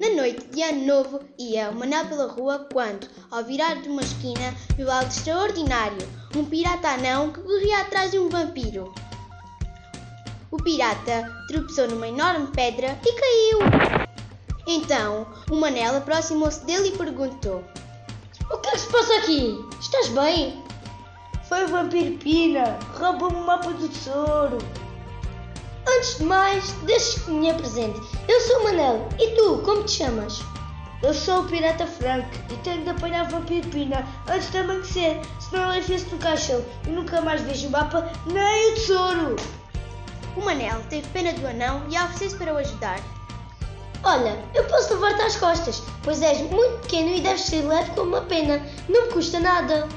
Na noite de ano novo, ia o Manel pela rua quando, ao virar de uma esquina, viu algo extraordinário: um pirata anão que corria atrás de um vampiro. O pirata tropeçou numa enorme pedra e caiu. Então, o Manel aproximou-se dele e perguntou: O que é que se passa aqui? Estás bem? Foi o vampiro Pina, roubou-me o mapa do tesouro. Antes de mais, deixes que me apresente. Eu sou o Manel. E tu, como te chamas? Eu sou o Pirata Frank e tenho de apanhar o Vampiro Pina antes de amanhecer, senão ele enfia-se no caixão e nunca mais vejo o mapa nem o tesouro. O Manel teve pena do anão e ofereceu-se para o ajudar. Olha, eu posso levar-te às costas, pois és muito pequeno e deves ser leve como uma pena. Não me custa nada.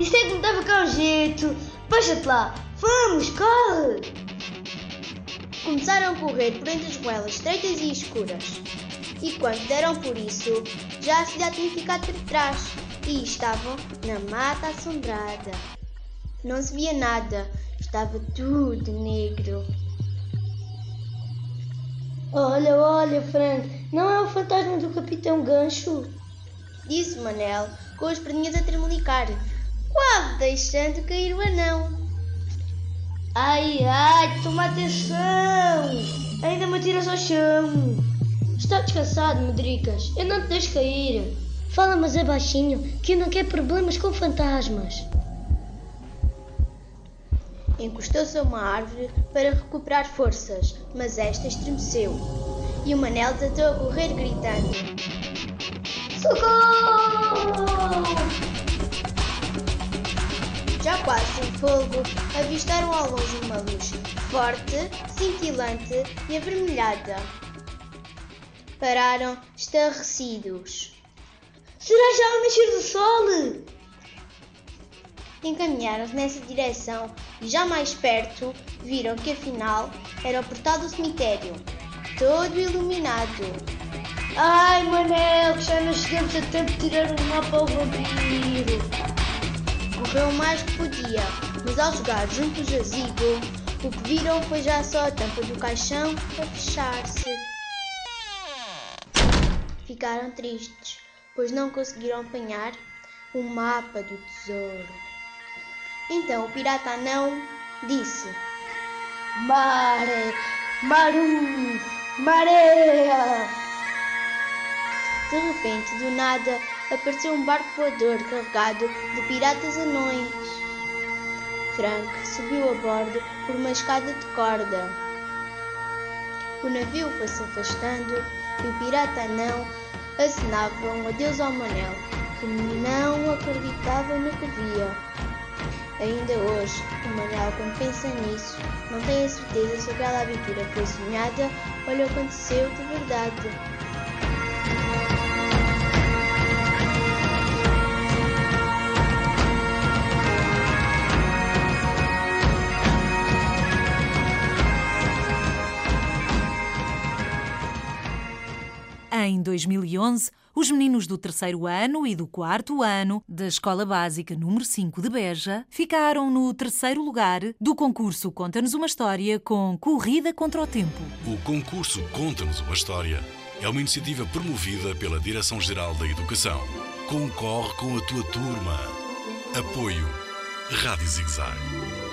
Isso é que me dava cá um jeito. Baixa-te lá. Vamos, corre! Começaram a correr por entre as ruelas estreitas e escuras. E quando deram por isso, já a cidade tinha ficado para trás e estavam na mata assombrada. Não se via nada, estava tudo negro. Olha, olha, Frank, não é o fantasma do Capitão Gancho? Disse Manel, com as perninhas a tremelicar, quase deixando cair o anão. Ai, ai, toma atenção! Ainda me tiras ao chão! Está descansado, Medricas. Eu não te deixo cair. Fala, mas é baixinho, que eu não quero problemas com fantasmas. Encostou-se a uma árvore para recuperar forças, mas esta estremeceu. E o Manel tentou a correr gritando: Socorro! Já quase sem fogo, avistaram ao longe uma luz forte, cintilante e avermelhada. Pararam estarrecidos. Será já o nascer do sol? Encaminharam-se nessa direção e, já mais perto, viram que afinal era o portal do cemitério, todo iluminado. Ai, Manel, já não chegamos a tempo de tirar o mapa ao vampiro. Correu o mais que podia, mas ao chegar junto ao jazigo, o que viram foi já só a tampa do caixão a fechar-se. Ficaram tristes, pois não conseguiram apanhar o mapa do tesouro. Então o pirata anão disse: Mare, Maru, Marea. De repente, do nada, apareceu um barco voador carregado de piratas anões. Frank subiu a bordo por uma escada de corda. O navio foi-se afastando e o pirata anão acenava um adeus ao Manel, que não acreditava no que via. Ainda hoje, o Manel, quando pensa nisso, não tem a certeza se aquela aventura foi sonhada ou lhe aconteceu de verdade. 2011, os meninos do terceiro ano e do quarto ano da Escola Básica número 5 de Beja ficaram no terceiro lugar do concurso Conta-nos uma História com Corrida contra o Tempo. O concurso Conta-nos uma História é uma iniciativa promovida pela Direção-Geral da Educação. Concorre com a tua turma. Apoio Rádio Zigzag.